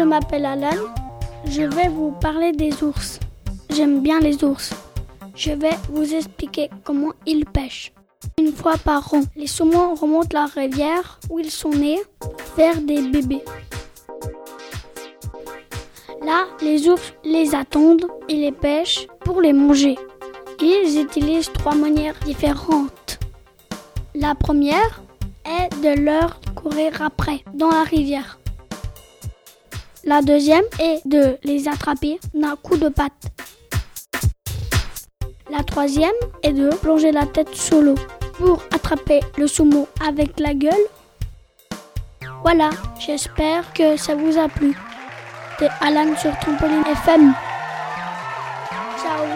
je m'appelle Alan. Je vais vous parler des ours. J'aime bien les ours. Je vais vous expliquer comment ils pêchent. Une fois par an, les saumons remontent la rivière où ils sont nés vers des bébés. Là, les ours les attendent et les pêchent pour les manger. Ils utilisent trois manières différentes. La première est de leur courir après dans la rivière. La deuxième est de les attraper d'un coup de patte. La troisième est de plonger la tête sous l'eau pour attraper le sumo avec la gueule. Voilà, j'espère que ça vous a plu. C'était Alan sur Trampoline FM. Ciao.